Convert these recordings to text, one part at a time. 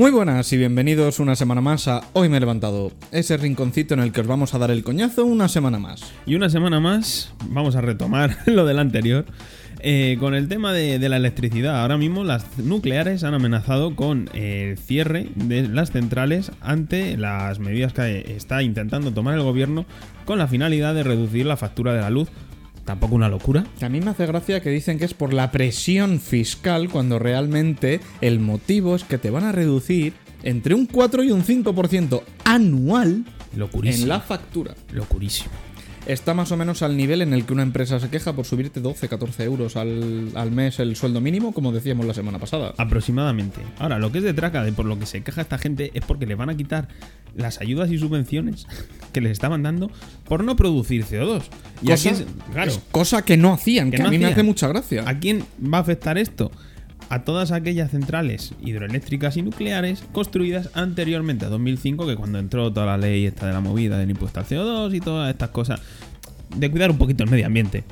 Muy buenas y bienvenidos una semana más a Hoy me he levantado, ese rinconcito en el que os vamos a dar el coñazo una semana más. Y una semana más vamos a retomar lo del anterior. eh, con el tema de, de la electricidad, ahora mismo las nucleares han amenazado con el cierre de las centrales ante las medidas que está intentando tomar el gobierno con la finalidad de reducir la factura de la luz. Tampoco una locura. Que a mí me hace gracia que dicen que es por la presión fiscal cuando realmente el motivo es que te van a reducir entre un 4 y un 5% anual Locurísimo. en la factura. Locurísimo. Está más o menos al nivel en el que una empresa se queja por subirte 12, 14 euros al, al mes el sueldo mínimo, como decíamos la semana pasada. Aproximadamente. Ahora, lo que es de traca de por lo que se queja esta gente es porque le van a quitar las ayudas y subvenciones que les estaban dando por no producir CO2. Y Cosa, aquí es, claro, es cosa que no hacían, que, Que no a mí me hace mucha gracia. ¿a quién va a afectar esto? A todas aquellas centrales hidroeléctricas y nucleares construidas anteriormente a 2005, que cuando entró toda la ley esta de la movida del impuesto al CO2 y todas estas cosas, de cuidar un poquito el medio ambiente.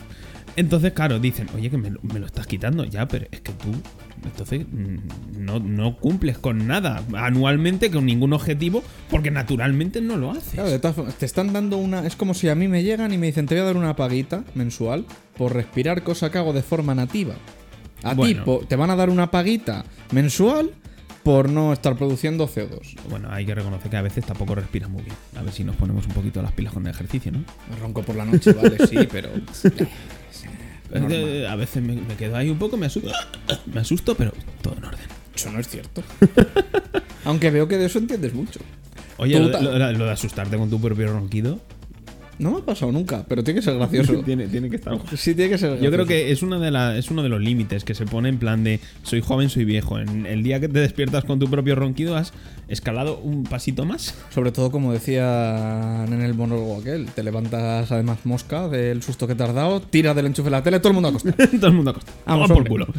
Entonces, claro, dicen, oye, que me, lo- estás quitando ya, pero es que tú, entonces, mm, no, no cumples con nada anualmente, con ningún objetivo, porque naturalmente no lo haces. Claro, de todas formas, te están dando una. Es como si a mí me llegan y me dicen, te voy a dar una paguita mensual por respirar, cosa que hago de forma nativa. A Bueno. ti te van a dar una paguita mensual por no estar produciendo CO2. Bueno, hay que reconocer que a veces tampoco respiras muy bien. A ver si nos ponemos un poquito las pilas con el ejercicio, ¿no? Me ronco por la noche, vale, sí, pero. Normal. A veces me, me quedo ahí un poco, me asusto, me asusto, pero todo en orden. Eso no es cierto. Aunque veo que de eso entiendes mucho. Oye, lo de asustarte con tu propio ronquido No me ha pasado nunca, pero tiene que ser gracioso. tiene, tiene que estar. Sí, tiene que ser gracioso. Yo creo que es, una de la- es uno de los límites que se pone en plan de soy joven, soy viejo. En el día que te despiertas con tu propio ronquido has escalado un pasito más. Sobre todo, como decían en el monólogo aquel, te levantas además mosca del susto que te has dado, tiras del enchufe de la tele, todo el mundo a acostar. Todo el mundo acostado. Vamos, por culo.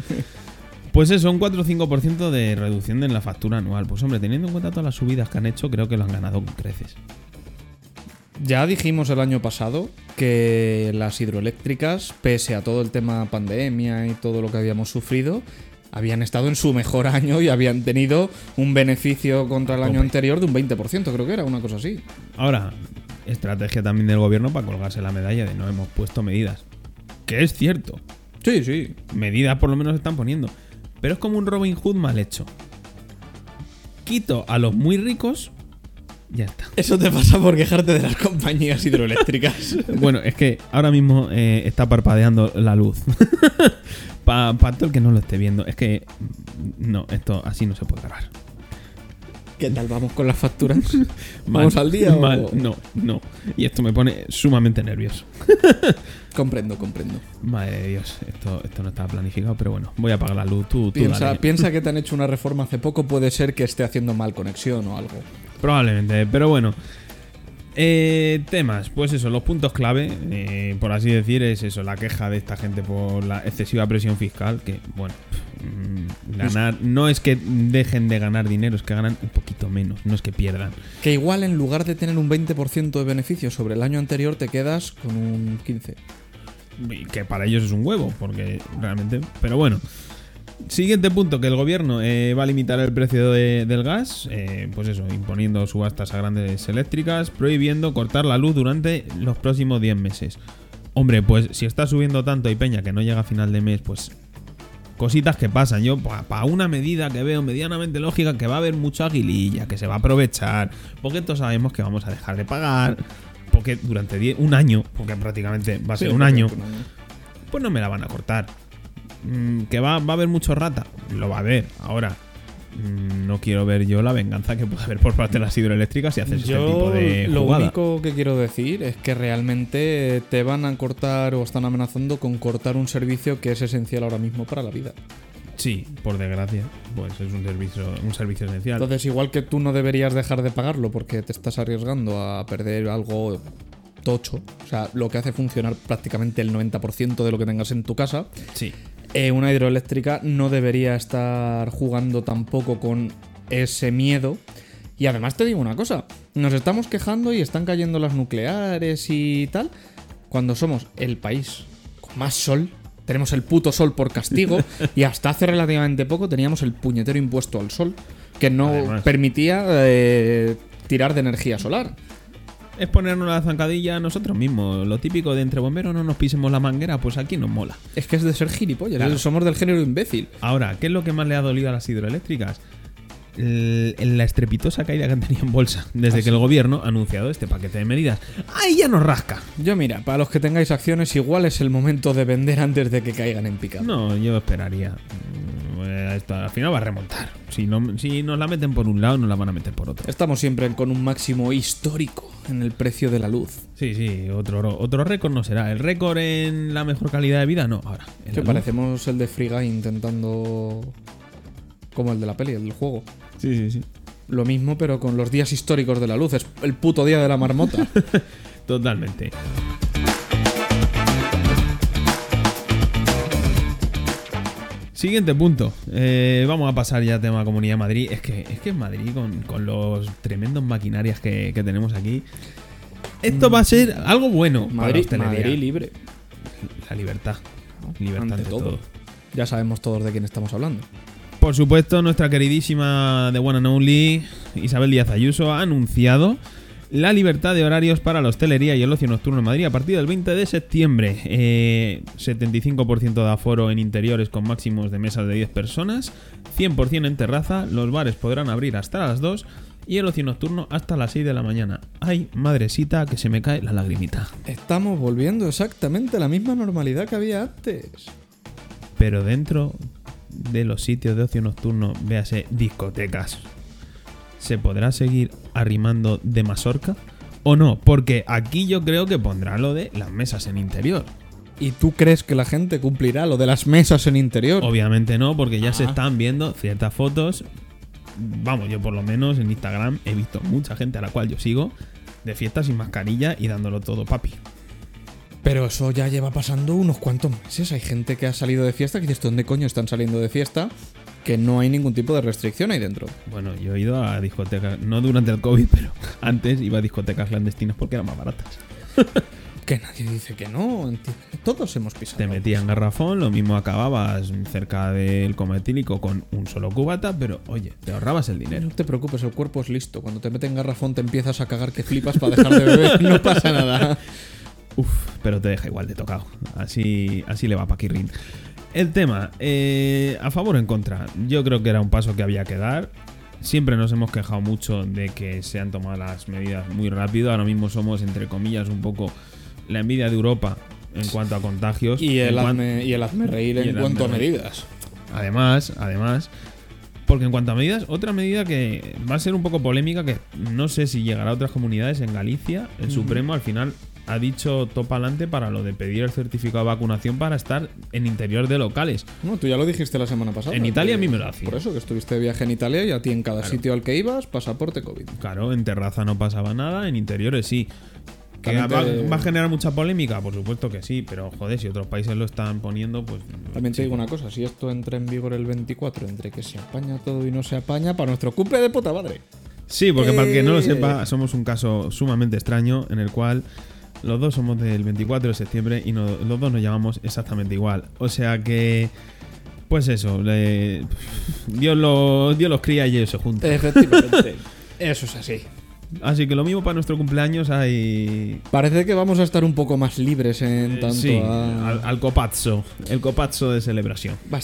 Pues eso, un 4 o 5% de reducción en la factura anual. Pues hombre, teniendo en cuenta todas las subidas que han hecho, creo que lo han ganado con creces. Ya dijimos el año pasado que las hidroeléctricas, pese a todo el tema pandemia y todo lo que habíamos sufrido, habían estado en su mejor año y habían tenido un beneficio contra el año anterior de un 20%, creo que era una cosa así. Ahora, estrategia también del gobierno para colgarse la medalla de no hemos puesto medidas. Que es cierto, Sí, sí. medidas por lo menos están poniendo. Pero es como un Robin Hood mal hecho. Quito a los muy ricos, ya está. Eso te pasa por quejarte de las compañías hidroeléctricas. Bueno, es que ahora mismo eh, está parpadeando la luz. Para todo el que no lo esté viendo. Es que mm, no, esto así no se puede grabar. ¿Qué tal vamos con las facturas? Mal, ¿Vamos al día o- mal, No, no. Y esto me pone sumamente nervioso. Comprendo, comprendo. Madre de Dios, esto, esto no estaba planificado, pero bueno, voy a apagar la luz. Tú, tú Piensa, dale. piensa que te han hecho una reforma hace poco, puede ser que esté haciendo mal conexión o algo. Probablemente, pero bueno. Eh, temas, pues eso, los puntos clave, eh, por así decir, es eso, la queja de esta gente por la excesiva presión fiscal, que bueno, pff, mm, ganar, no es que dejen de ganar dinero, es que ganan un poquito menos, no es que pierdan. Que igual en lugar de tener un 20% de beneficio sobre el año anterior, te quedas con un 15%. Y que para ellos es un huevo, porque realmente, pero bueno. Siguiente punto, que el gobierno eh, va a limitar el precio de- del gas, eh, pues eso, imponiendo subastas a grandes eléctricas, prohibiendo cortar la luz durante los próximos 10 meses. Hombre, pues si está subiendo tanto y peña que no llega a final de mes, pues cositas que pasan. Yo, para una medida que veo medianamente lógica, que va a haber mucha aguililla, que se va a aprovechar, porque todos sabemos que vamos a dejar de pagar, porque durante 10 un año, porque prácticamente va a ser un año, pues no me la van a cortar. Mm, ¿Que va, va a haber mucho rata? Lo va a haber. Ahora, mm, no quiero ver yo la venganza que puede haber por parte de las hidroeléctricas si haces este tipo de lo único que quiero decir es que realmente te van a cortar o están amenazando con cortar un servicio que es esencial ahora mismo para la vida. Sí, por desgracia, pues es un servicio, un servicio esencial. Entonces, igual que tú no deberías dejar de pagarlo porque te estás arriesgando a perder algo tocho, o sea, lo que hace funcionar prácticamente el 90% de lo que tengas en tu casa, sí. Eh, una hidroeléctrica no debería estar jugando tampoco con ese miedo. Y además te digo una cosa, nos estamos quejando y están cayendo las nucleares y tal, cuando somos el país con más sol, tenemos el puto sol por castigo y hasta hace relativamente poco teníamos el puñetero impuesto al sol que no Además. permitía eh, tirar de energía solar. Es ponernos la zancadilla a nosotros mismos. Lo típico de entre bomberos no nos pisemos la manguera, pues aquí nos mola. Es que es de ser gilipollas, Claro. somos del género imbécil. Ahora, ¿qué es lo que más le ha dolido a las hidroeléctricas? El- la estrepitosa caída que han tenido en bolsa desde ¿Ah, que el gobierno ha anunciado este paquete de medidas. ¡Ahí ya nos rasca! Yo mira, para los que tengáis acciones, igual es el momento de vender antes de que caigan en picado. No, yo esperaría. Mm, eh, Esto al final va a remontar. Si, no, si nos la meten por un lado, nos la van a meter por otro. Estamos siempre con un máximo histórico en el precio de la luz. Sí, sí, otro, otro récord no será. ¿El récord en la mejor calidad de vida? No, ahora. Que parecemos el de Guy intentando. como el de la peli, el del juego. Sí, sí, sí. Lo mismo, pero con los días históricos de la luz. Es el puto día de la marmota. Totalmente. Siguiente punto. Eh, vamos a pasar ya al tema Comunidad de Madrid. Es que, es que en Madrid, con, con los tremendos maquinarias que, que tenemos aquí, esto va a ser algo bueno para Madrid, hostelería. Madrid libre. La libertad. Libertad Ante ante todo. todo. Ya sabemos todos de quién estamos hablando. Por supuesto, nuestra queridísima The One and Only Isabel Díaz Ayuso ha anunciado la libertad de horarios para la hostelería y el ocio nocturno en Madrid a partir del 20 de septiembre. Eh, 75% de aforo en interiores con máximos de mesas de 10 personas, 100% en terraza, los bares podrán abrir hasta las 2 y el ocio nocturno hasta las 6 de la mañana. Ay, madrecita, que se me cae la lagrimita. Estamos volviendo exactamente a la misma normalidad que había antes. Pero dentro de los sitios de ocio nocturno, véase discotecas, ¿se podrá seguir arrimando de mazorca? ¿O no? Porque aquí yo creo que pondrá lo de las mesas en interior. ¿Y tú crees que la gente cumplirá lo de las mesas en interior? Obviamente no, porque ya se Ah. están viendo ciertas fotos. Vamos, yo por lo menos en Instagram he visto mucha gente a la cual yo sigo de fiesta sin mascarilla y dándolo todo papi. Pero eso ya lleva pasando unos cuantos meses. Hay gente que ha salido de fiesta que dices, ¿dónde coño están saliendo de fiesta? Que no hay ningún tipo de restricción ahí dentro. Bueno, yo he ido a discotecas, no durante el COVID, pero antes iba a discotecas clandestinas porque eran más baratas. Que nadie dice que no. Todos hemos pisado. Te metían garrafón, lo mismo acababas cerca del coma etílico con un solo cubata, pero oye, te ahorrabas el dinero. No te preocupes, el cuerpo es listo. Cuando te meten garrafón te empiezas a cagar que flipas para dejar de beber. No pasa nada. Uf, pero te deja igual de tocado. Así, así le va a Paquirrin. El tema, eh, a favor o en contra. Yo creo que era un paso que había que dar. Siempre nos hemos quejado mucho de que se han tomado las medidas muy rápido. Ahora mismo somos, entre comillas, un poco la envidia de Europa en cuanto a contagios. Y el, hazme, y el hazme reír en cuanto a medidas. Además, además, porque en cuanto a medidas, otra medida que va a ser un poco polémica, que no sé si llegará a otras comunidades, en Galicia, el Supremo al final ha dicho topa adelante para lo de pedir el certificado de vacunación para estar en interior de locales. No, tú ya lo dijiste la semana pasada. En Italia a mí me lo hacía. Por eso, que estuviste de viaje en Italia y a ti en cada sitio al que ibas, pasaporte COVID. Claro, en terraza no pasaba nada, en interiores sí. ¿Que También va, te- va a generar mucha polémica? Por supuesto que sí, pero joder, si otros países lo están poniendo, pues... También te digo una cosa, si esto entra en vigor el 24, entre que se apaña todo y no se apaña, para nuestro cumple de puta madre. Sí, porque para el que no lo Eh. sepa, somos un caso sumamente extraño en el cual los dos somos del 24 de septiembre y los dos nos llamamos exactamente igual. O sea que, pues eso, le- Dios, lo- Dios los cría y ellos se juntan. Efectivamente. Eso es así. Así que lo mismo para nuestro cumpleaños hay... Parece que vamos a estar un poco más libres en tanto sí, a... al, al copazzo, el copazzo de celebración. Va a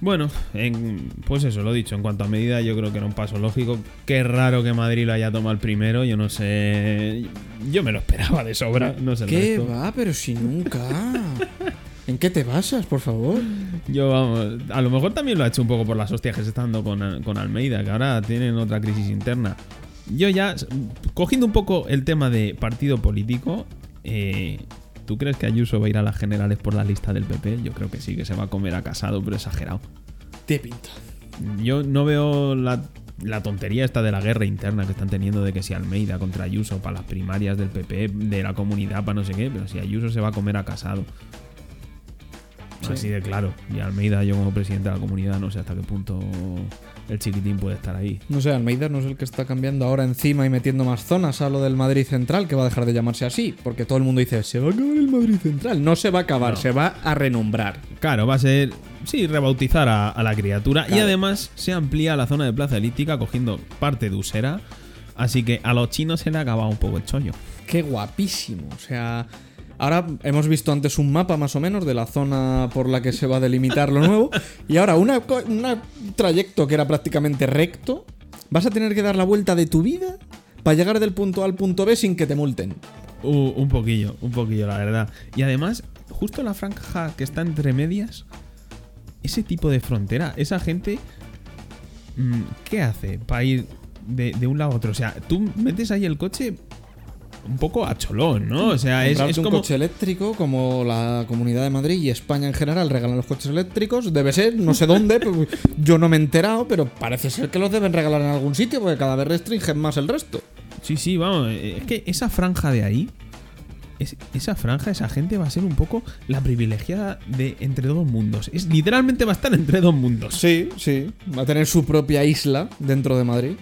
Bueno, en- pues eso, lo dicho, en cuanto a medida yo creo que era un paso lógico. Qué raro que Madrid lo haya tomado el primero, yo no sé... Yo me lo esperaba de sobra, no sé el ¿Qué resto. va? Pero si nunca. ¿En qué te basas, por favor? Yo, vamos, a lo mejor también lo ha hecho un poco por las hostias que se están dando con, con Almeida, que ahora tienen otra crisis interna. Yo ya, cogiendo un poco el tema de partido político, eh, ¿tú crees que Ayuso va a ir a las generales por la lista del PP? Yo creo que sí, que se va a comer a casado, pero exagerado. Te pinta. Yo no veo la, la tontería esta de la guerra interna que están teniendo de que si Almeida contra Ayuso para las primarias del PP, de la comunidad, para no sé qué, pero si Ayuso se va a comer a casado. Sí. Así de claro. Y Almeida, yo como presidente de la comunidad, no sé hasta qué punto el chiquitín puede estar ahí. No sé, Almeida no es el que está cambiando ahora encima y metiendo más zonas a lo del Madrid Central, que va a dejar de llamarse así, porque todo el mundo dice, se va a acabar el Madrid Central. No se va a acabar, No. se va a renombrar. Claro, va a ser, sí, rebautizar a, a la criatura. Y además se amplía la zona de plaza elíptica cogiendo parte de Usera. Así que a los chinos se le ha acabado un poco el chollo. Qué guapísimo. O sea, ahora hemos visto antes un mapa más o menos de la zona por la que se va a delimitar lo nuevo. Y ahora un trayecto que era prácticamente recto, vas a tener que dar la vuelta de tu vida para llegar del punto A al punto B sin que te multen. Uh, un poquillo, un poquillo, la verdad. Y además, justo la franja que está entre medias, ese tipo de frontera, esa gente, mm, ¿qué hace para ir de, de un lado a otro? O sea, tú metes ahí el coche un poco a cholón, ¿no? O sea, es, es un como... coche eléctrico, como la Comunidad de Madrid y España en general regalan los coches eléctricos, debe ser, no sé dónde, pero yo no me he enterado, pero parece ser que los deben regalar en algún sitio porque cada vez restringen más el resto. Sí, sí, vamos. eh, Es que esa franja de ahí, es- esa franja, esa gente va a ser un poco la privilegiada de entre dos mundos. Es literalmente va a estar entre dos mundos. Sí, sí, va a tener su propia isla dentro de Madrid.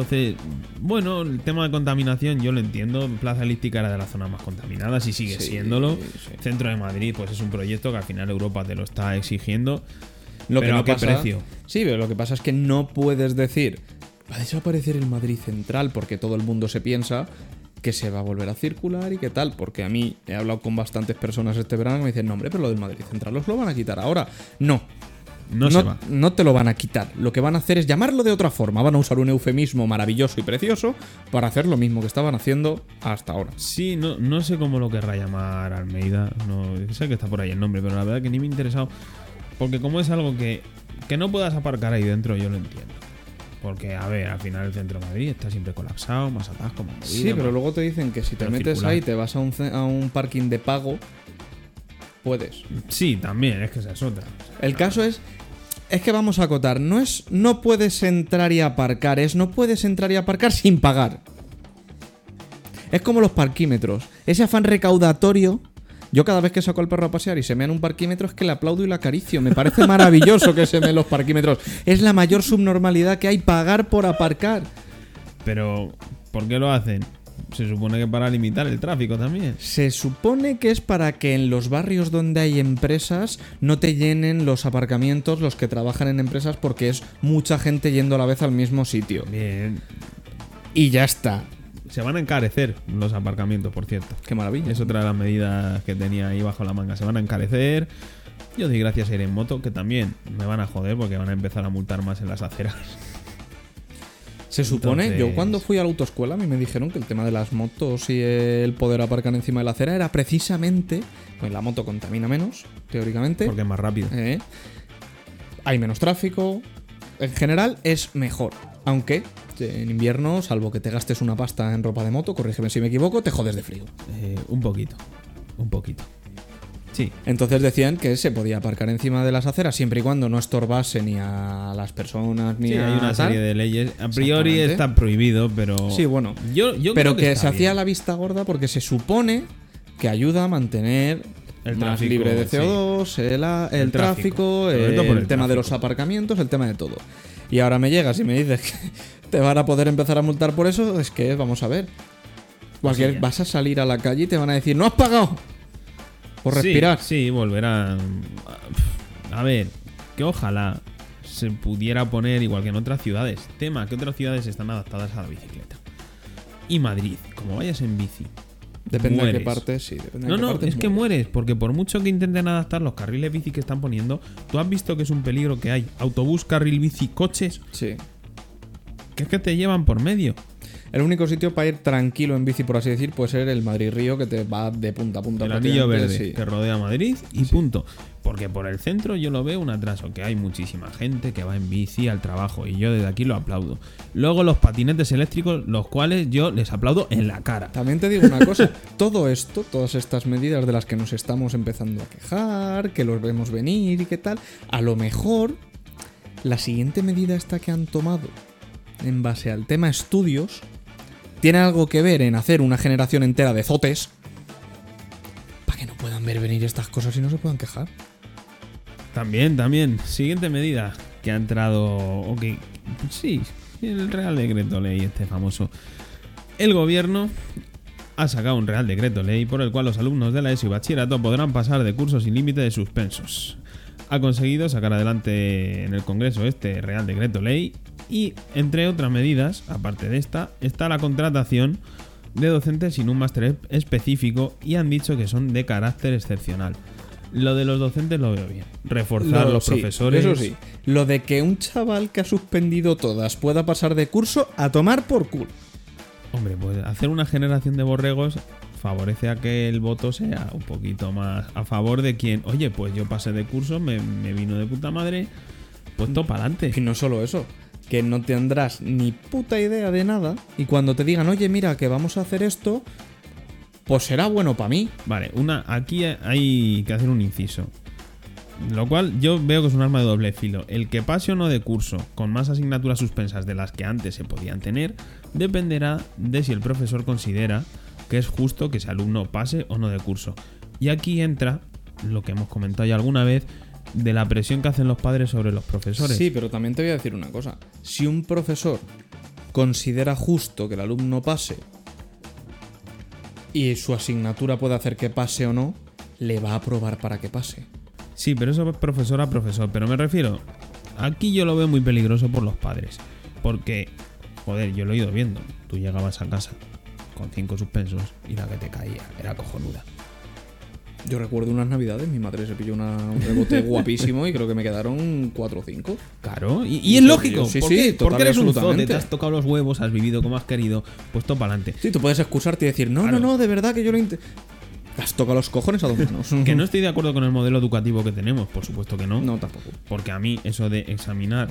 Entonces, bueno, el tema de contaminación yo lo entiendo. Plaza Elíptica era de las zonas más contaminadas y sigue Sí, siéndolo. sí. Centro de Madrid, pues es un proyecto que al final Europa te lo está exigiendo. Lo Pero que no ¿a qué pasa- precio? Sí, pero lo que pasa es que no puedes decir va a desaparecer el Madrid Central porque todo el mundo se piensa que se va a volver a circular y qué tal, porque a mí he hablado con bastantes personas este verano que me dicen, no hombre, pero lo del Madrid Central os lo van a quitar ahora. No, No, se va. no te lo van a quitar. Lo que van a hacer es llamarlo de otra forma. Van a usar un eufemismo maravilloso y precioso para hacer lo mismo que estaban haciendo hasta ahora. Sí, no, no sé cómo lo querrá llamar Almeida. No, sé que está por ahí el nombre, pero la verdad que ni me ha interesado. Porque como es algo que, que no puedas aparcar ahí dentro, yo lo entiendo. Porque, a ver, al final el centro de Madrid está siempre colapsado, más atasco, más movida, Sí, pero más- luego te dicen que si te metes circular. ahí, te vas a un, a un parking de pago, puedes. Sí, también, es que esa es otra. El caso es. Es que vamos a acotar. No es. No puedes entrar y aparcar. Es no puedes entrar y aparcar sin pagar. Es como los parquímetros. Ese afán recaudatorio. Yo cada vez que saco al perro a pasear y se me en un parquímetro es que le aplaudo y le acaricio. Me parece maravilloso que se meen los parquímetros. Es la mayor subnormalidad que hay pagar por aparcar. Pero, ¿por qué lo hacen? Se supone que para limitar el tráfico también. Se supone que es para que en los barrios donde hay empresas no te llenen los aparcamientos los que trabajan en empresas porque es mucha gente yendo a la vez al mismo sitio. Bien. Y ya está. Se van a encarecer los aparcamientos, por cierto. Qué maravilla. Es otra de las medidas que tenía ahí bajo la manga. Se van a encarecer. Yo doy gracias a ir en moto, que también me van a joder porque van a empezar a multar más en las aceras. Se supone, Entonces- yo cuando fui a la autoescuela a mí me dijeron que el tema de las motos y el poder aparcar encima de la acera era precisamente, pues la moto contamina menos, teóricamente, Porque es más rápido. ¿eh? hay menos tráfico, en general es mejor, aunque en invierno, salvo que te gastes una pasta en ropa de moto, corrígeme si me equivoco, te jodes de frío. Eh, un poquito. Un poquito. Sí. Entonces decían que se podía aparcar encima de las aceras siempre y cuando no estorbase ni a las personas ni Sí, a hay una tal. serie de leyes. A priori está prohibido, pero. Sí, bueno. Yo, yo pero creo que, se hacía la vista gorda porque se supone que ayuda a mantener El más tráfico, libre de sí. CO2, el, a- el El tráfico. tráfico, Sobre el, tema de los aparcamientos, el tema de todo. Y ahora me llegas y me dices que te van a poder empezar a multar por eso, es que vamos a ver. Cualquier, ya. vas a salir a la calle y te van a decir, no has pagado por Sí, respirar. Sí, volverán. A ver, que ojalá se pudiera poner igual que en otras ciudades. Tema, que otras ciudades están adaptadas a la bicicleta. Y Madrid, como vayas en bici. Depende de qué parte, sí. depende de No, qué no, parte es que mueres. mueres, porque por mucho que intenten adaptar los carriles bici que están poniendo, tú has visto que es un peligro que hay. Autobús, carril bici, coches, Sí. que es que te llevan por medio. El único sitio para ir tranquilo en bici, por así decir, puede ser el Madrid-Río, que te va de punta a punta. El anillo verde sí. que rodea Madrid y punto. Porque por el centro yo lo veo un atraso, que hay muchísima gente que va en bici al trabajo y yo desde aquí lo aplaudo. Luego los patinetes eléctricos, los cuales yo les aplaudo en la cara. También te digo una cosa, todo esto, todas estas medidas de las que nos estamos empezando a quejar, que los vemos venir y qué tal, a lo mejor la siguiente medida esta que han tomado en base al tema estudios tiene algo que ver en hacer una generación entera de zotes para que no puedan ver venir estas cosas y no se puedan quejar. También, también. Siguiente medida que ha entrado. Ok, sí, el Real Decreto Ley, este famoso. El gobierno ha sacado un Real Decreto Ley por el cual los alumnos de la ESO y bachillerato podrán pasar de cursos sin límite de suspensos. Ha conseguido sacar adelante en el Congreso este Real Decreto Ley y, entre otras medidas, aparte de esta, está la contratación de docentes sin un máster específico y han dicho que son de carácter excepcional. Lo de los docentes lo veo bien. Reforzar Lo- los sí, profesores. Eso sí. Lo de que un chaval que ha suspendido todas pueda pasar de curso a tomar por culo. Hombre, pues hacer una generación de borregos favorece a que el voto sea un poquito más a favor de quien, oye, pues yo pasé de curso, me, me vino de puta madre, pues todo para Y adelante. no solo eso, que no tendrás ni puta idea de nada y cuando te digan, oye, mira, que vamos a hacer esto, pues será bueno para mí. Vale, una, aquí hay que hacer un inciso. Lo cual yo veo que es un arma de doble filo. El que pase o no de curso con más asignaturas suspensas de las que antes se podían tener dependerá de si el profesor considera que es justo que ese alumno pase o no de curso. Y aquí entra lo que hemos comentado ya alguna vez de la presión que hacen los padres sobre los profesores. Sí, pero también te voy a decir una cosa. Si un profesor considera justo que el alumno pase y su asignatura puede hacer que pase o no, le va a aprobar para que pase. Sí, pero eso es profesor a profesor. Pero me refiero, aquí yo lo veo muy peligroso por los padres. Porque, joder, yo lo he ido viendo. Tú llegabas a casa con cinco suspensos y la que te caía era cojonuda. Yo recuerdo unas navidades, mi madre se pilló una- un rebote guapísimo y creo que me quedaron 4 o 5. Claro, y, es lógico. sí, ¿Por sí, qué? total Porque eres un zote, te has tocado los huevos, has vivido como has querido, puesto para adelante. Sí, tú puedes excusarte y decir, no, Claro. no, no, de verdad que yo lo int... Has tocado los cojones a dos manos. Que no estoy de acuerdo con el modelo educativo que tenemos, por supuesto que no. No, tampoco. Porque a mí eso de examinar,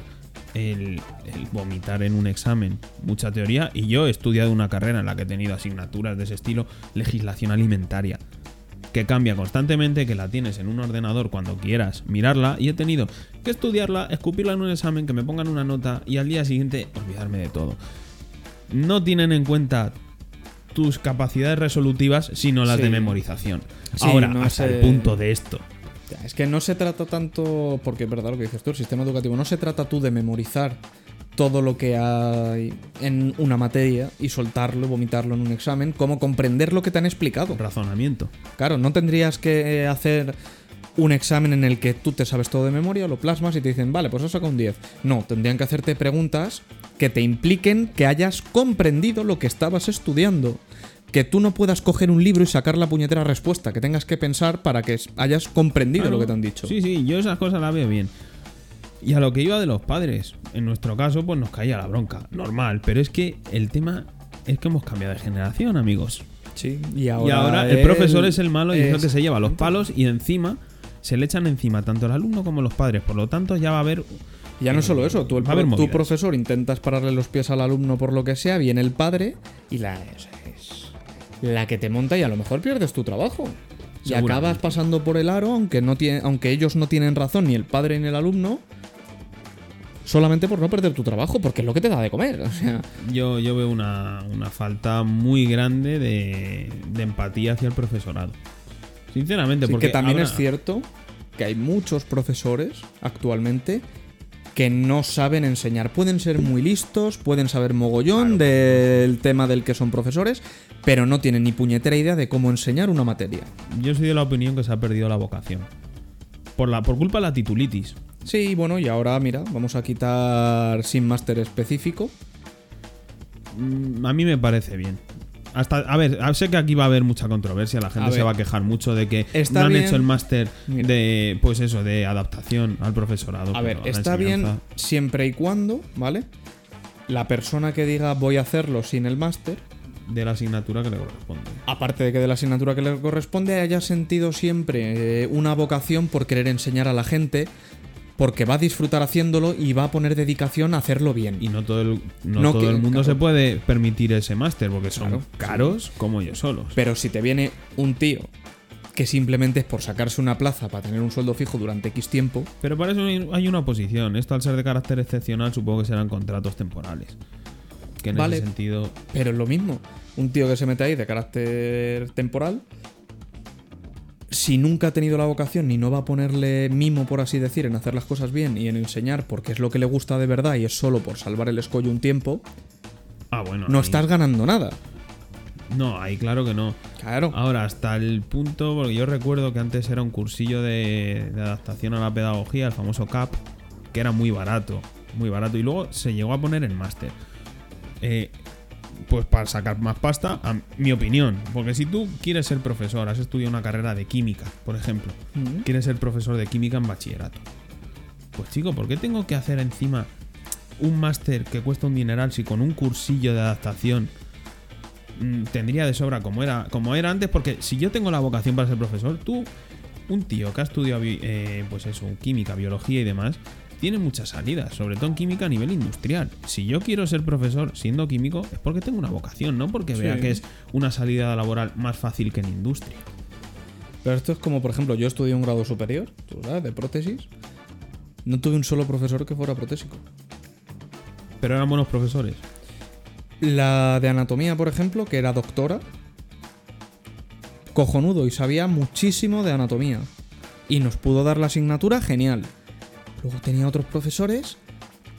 el, el vomitar en un examen, mucha teoría, y yo he estudiado una carrera en la que he tenido asignaturas de ese estilo, legislación alimentaria, que cambia constantemente, que la tienes en un ordenador cuando quieras mirarla, y he tenido que estudiarla, escupirla en un examen, que me pongan una nota, y al día siguiente olvidarme de todo. No tienen en cuenta tus capacidades resolutivas, sino las Sí. de memorización. Sí, Ahora, no hasta sé- el punto de esto. Es que no se trata tanto, porque es verdad lo que dices tú, el sistema educativo, no se trata tú de memorizar todo lo que hay en una materia y soltarlo, vomitarlo en un examen, como comprender lo que te han explicado. Razonamiento. Claro, no tendrías que hacer un examen en el que tú te sabes todo de memoria, lo plasmas y te dicen, vale, pues has sacado un 10. No, tendrían que hacerte preguntas que te impliquen que hayas comprendido lo que estabas estudiando. Que tú no puedas coger un libro y sacar la puñetera respuesta, que tengas que pensar para que hayas comprendido Claro. lo que te han dicho. Sí, sí, yo esas cosas las veo bien. Y a lo que iba de los padres, en nuestro caso, pues nos caía la bronca. Normal, pero es que el tema es que hemos cambiado de generación, amigos. Sí, y y ahora, ahora el profesor es el malo y es el que se lleva los palos y encima se le echan encima tanto el alumno como los padres. Por lo tanto, ya va a haber. Ya no solo eso, tú, el tu profesor intentas pararle los pies al alumno por lo que sea, viene el padre y la es, es la que te monta y a lo mejor pierdes tu trabajo. Y acabas pasando por el aro, aunque, no tiene, aunque ellos no tienen razón, ni el padre ni el alumno, solamente por no perder tu trabajo, porque es lo que te da de comer. O sea, Yo, yo veo una, una falta muy grande de, de empatía hacia el profesorado. Sinceramente, sí, porque que también es cierto que hay muchos profesores actualmente que no saben enseñar. Pueden ser muy listos, pueden saber mogollón del tema del que son profesores, pero no tienen ni puñetera idea de cómo enseñar una materia. Yo soy de la opinión que se ha perdido la vocación. Por, la, por culpa de la titulitis. Sí, bueno, y ahora mira, vamos a quitar sin máster específico. Mm, A mí me parece bien. Hasta, a ver, sé que aquí va a haber mucha controversia, la gente A se ver. va a quejar mucho de que Está no han bien. hecho el máster de, pues eso, de adaptación al profesorado. A ver, está bien siempre y cuando, ¿vale? La persona que diga voy a hacerlo sin el máster, De la asignatura que le corresponde. aparte de que de la asignatura que le corresponde, haya sentido siempre eh, una vocación por querer enseñar a la gente, porque va a disfrutar haciéndolo y va a poner dedicación a hacerlo bien. Y no todo el, no No todo que- el mundo claro. se puede permitir ese máster porque son Claro, caros como ellos solos. Pero si te viene un tío que simplemente es por sacarse una plaza para tener un sueldo fijo durante X tiempo, Pero para eso hay hay una oposición. Esto al ser de carácter excepcional supongo que serán contratos temporales. Que en Vale. ese sentido... pero es lo mismo. Un tío que se mete ahí de carácter temporal, si nunca ha tenido la vocación ni no va a ponerle mimo, por así decir, en hacer las cosas bien y en enseñar porque es lo que le gusta de verdad y es solo por salvar el escollo un tiempo, Ah, bueno. no ahí- estás ganando nada. No, ahí claro que no. Claro. Ahora, hasta el punto, porque yo recuerdo que antes era un cursillo de, de adaptación a la pedagogía, el famoso CAP, que era muy barato, muy barato, y luego se llegó a poner en máster. Eh, pues para sacar más pasta, a mi opinión, porque si tú quieres ser profesor, has estudiado una carrera de química, por ejemplo, Mm. quieres ser profesor de química en bachillerato, pues chico, ¿por qué tengo que hacer encima un máster que cuesta un dineral si con un cursillo de adaptación mm, tendría de sobra como era, como era antes, porque si yo tengo la vocación para ser profesor, tú, un tío que ha estudiado eh, pues eso, química, biología y demás, tiene muchas salidas, sobre todo en química a nivel industrial. Si yo quiero ser profesor siendo químico, es porque tengo una vocación, no porque vea que es una salida laboral más fácil que en industria. Pero esto es como, por ejemplo, yo estudié un grado superior, tú sabes, de prótesis. No tuve un solo profesor que fuera protésico. Pero eran buenos profesores. La de anatomía, por ejemplo, que era doctora, cojonudo y sabía muchísimo de anatomía. Y nos pudo dar la asignatura genial. Luego tenía otros profesores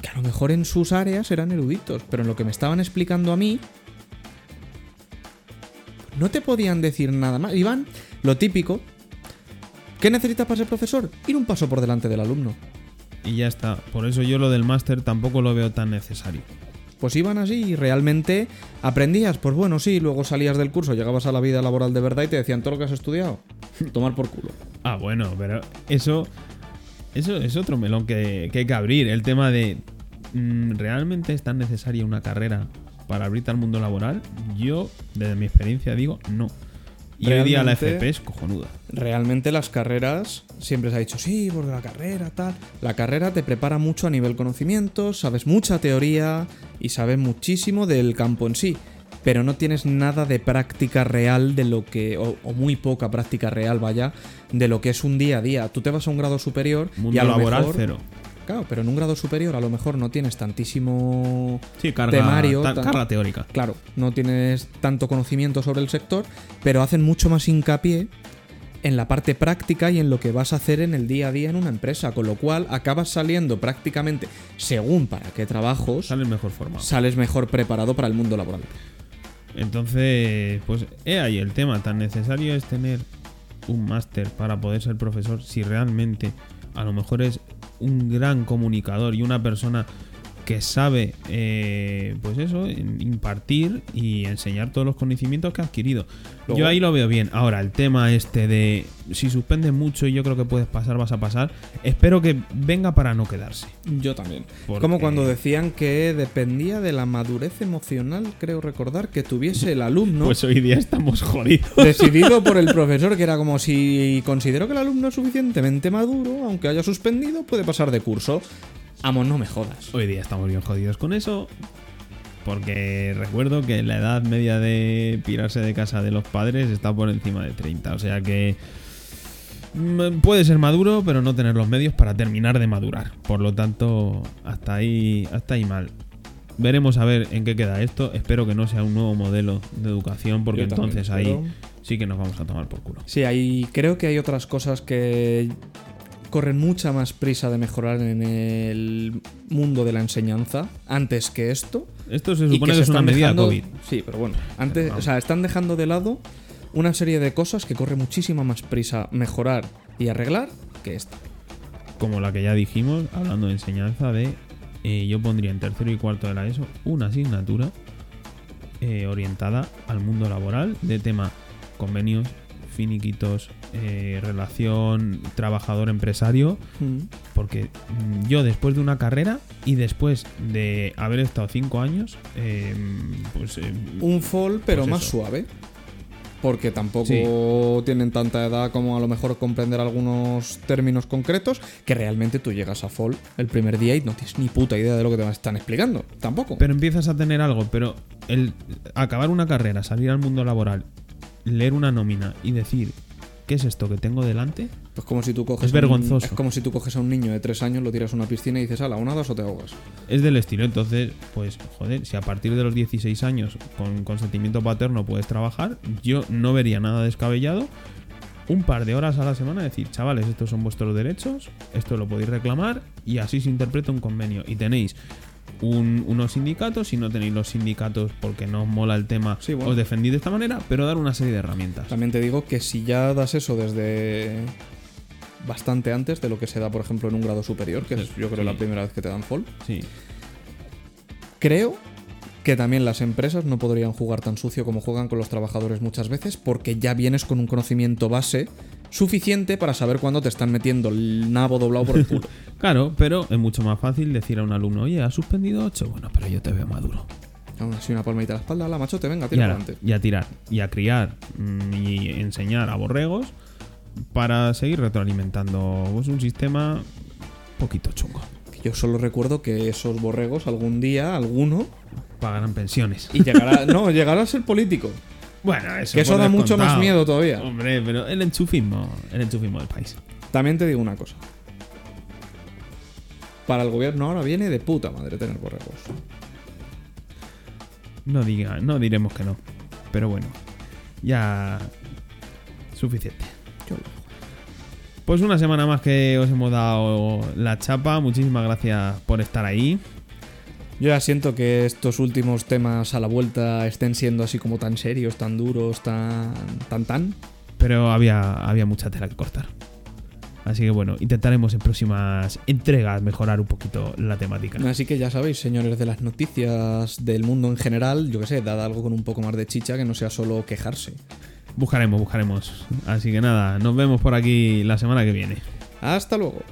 que a lo mejor en sus áreas eran eruditos, pero en lo que me estaban explicando a mí, no te podían decir nada más. Iban, lo típico, ¿qué necesitas para ser profesor? Ir un paso por delante del alumno. Y ya está. Por eso yo lo del máster tampoco lo veo tan necesario. Pues iban así y realmente aprendías. Pues bueno, sí, luego salías del curso, llegabas a la vida laboral de verdad y te decían todo lo que has estudiado. Tomar por culo. Ah, bueno, pero eso, eso es otro melón que, que hay que abrir. El tema de, mm, ¿realmente es tan necesaria una carrera para abrirte al mundo laboral? Yo, desde mi experiencia, digo no. Y hoy día la FP es cojonuda. Realmente las carreras, siempre se ha dicho, sí, porque la carrera, tal. La carrera te prepara mucho a nivel conocimiento, sabes mucha teoría y sabes muchísimo del campo en sí. Pero no tienes nada de práctica real de lo que, o, o muy poca práctica real, vaya, de lo que es un día a día. Tú te vas a un grado superior y Mundo a lo laboral mejor, cero. Claro, pero en un grado superior a lo mejor no tienes tantísimo Sí, carga, temario, ta- tan- carga teórica. Claro, no tienes tanto conocimiento sobre el sector, pero hacen mucho más hincapié en la parte práctica y en lo que vas a hacer en el día a día en una empresa, con lo cual acabas saliendo prácticamente, según para qué trabajos, Sales mejor formado. sales mejor preparado para el mundo laboral. Entonces, pues he ahí el tema. Tan necesario es tener un máster para poder ser profesor si realmente a lo mejor es un gran comunicador y una persona que sabe, eh, pues eso, impartir y enseñar todos los conocimientos que ha adquirido. Luego- yo ahí lo veo bien. Ahora, el tema este de si suspendes mucho y yo creo que puedes pasar, vas a pasar, espero que venga para no quedarse. Yo también. Porque- Como cuando decían que dependía de la madurez emocional, creo recordar, que tuviese el alumno. Pues hoy día estamos jodidos. Decidido por el profesor, que era como si considero que el alumno es suficientemente maduro, aunque haya suspendido, puede pasar de curso. Amo, no me jodas. Hoy día estamos bien jodidos con eso. Porque recuerdo que la edad media de pirarse de casa de los padres está por encima de 30. O sea que mm, puede ser maduro, pero no tener los medios para terminar de madurar. Por lo tanto, hasta ahí, hasta ahí mal. Veremos a ver en qué queda esto. Espero que no sea un nuevo modelo de educación, porque entonces ahí sí que nos vamos a tomar por culo. Sí, hay, creo que hay otras cosas que corren mucha más prisa de mejorar en el mundo de la enseñanza antes que esto. Esto se y supone que, se es una medida dejando- COVID. Sí, pero bueno, antes, o sea, están dejando de lado una serie de cosas que corre muchísima más prisa mejorar y arreglar que esta. como la que ya dijimos, hablando de enseñanza, de eh, yo pondría en tercero y cuarto de la ESO una asignatura eh, orientada al mundo laboral de tema convenios, finiquitos, eh, relación trabajador-empresario, porque mm, yo después de una carrera y después de haber estado cinco años, eh, pues eh, Un fall, pero Pues más eso. suave. Porque tampoco Sí. tienen tanta edad como a lo mejor comprender algunos términos concretos que realmente tú llegas a fall el primer día y no tienes ni puta idea de lo que te están explicando. Tampoco. Pero empiezas a tener algo, pero el acabar una carrera, salir al mundo laboral, leer una nómina y decir, ¿qué es esto que tengo delante? Pues como si tú coges Es un- vergonzoso. es como si tú coges a un niño de tres años, lo tiras a una piscina y dices, ala, una, dos o te ahogas. Es del estilo, entonces, pues, joder, si a partir de los 16 años con consentimiento paterno puedes trabajar, yo no vería nada descabellado un par de horas a la semana decir, chavales, estos son vuestros derechos, esto lo podéis reclamar y así se interpreta un convenio. Y tenéis un- unos sindicatos, si no tenéis los sindicatos porque no os mola el tema, Sí, bueno. os defendís de esta manera, pero dar una serie de herramientas. También te digo que si ya das eso desde bastante antes de lo que se da, por ejemplo, en un grado superior, que es yo creo Sí. la primera vez que te dan fall, Sí, creo que también las empresas no podrían jugar tan sucio como juegan con los trabajadores muchas veces, porque ya vienes con un conocimiento base suficiente para saber cuándo te están metiendo el nabo doblado por el culo. claro, pero es mucho más fácil decir a un alumno, oye, has suspendido 8, bueno, pero yo te veo maduro. Aún así, una palmadita a la espalda, la machote, venga, Y, tira ahora, adelante. y a tirar, y a criar, mm, y enseñar a borregos para seguir retroalimentando pues, un sistema poquito chungo. Yo solo recuerdo que esos borregos algún día, alguno, Pagarán pensiones. y llegará, no, llegará a ser político. Bueno, eso, Que eso da mucho más miedo todavía. Hombre, pero el enchufismo, el enchufismo del país. También te digo una cosa. Para el gobierno ahora viene de puta madre tener borregos. No diga, no diremos que no. Pero bueno, ya suficiente. Pues una semana más que os hemos dado la chapa. Muchísimas gracias por estar ahí. Yo ya siento que estos últimos temas a la vuelta estén siendo así como tan serios, tan duros, tan tan tan. Pero había, había mucha tela que cortar. Así que bueno, intentaremos en próximas entregas mejorar un poquito la temática. Así que ya sabéis, señores de las noticias del mundo en general, yo que sé, dad algo con un poco más de chicha que no sea solo quejarse. Buscaremos, buscaremos. Así que nada, nos vemos por aquí la semana que viene. Hasta luego.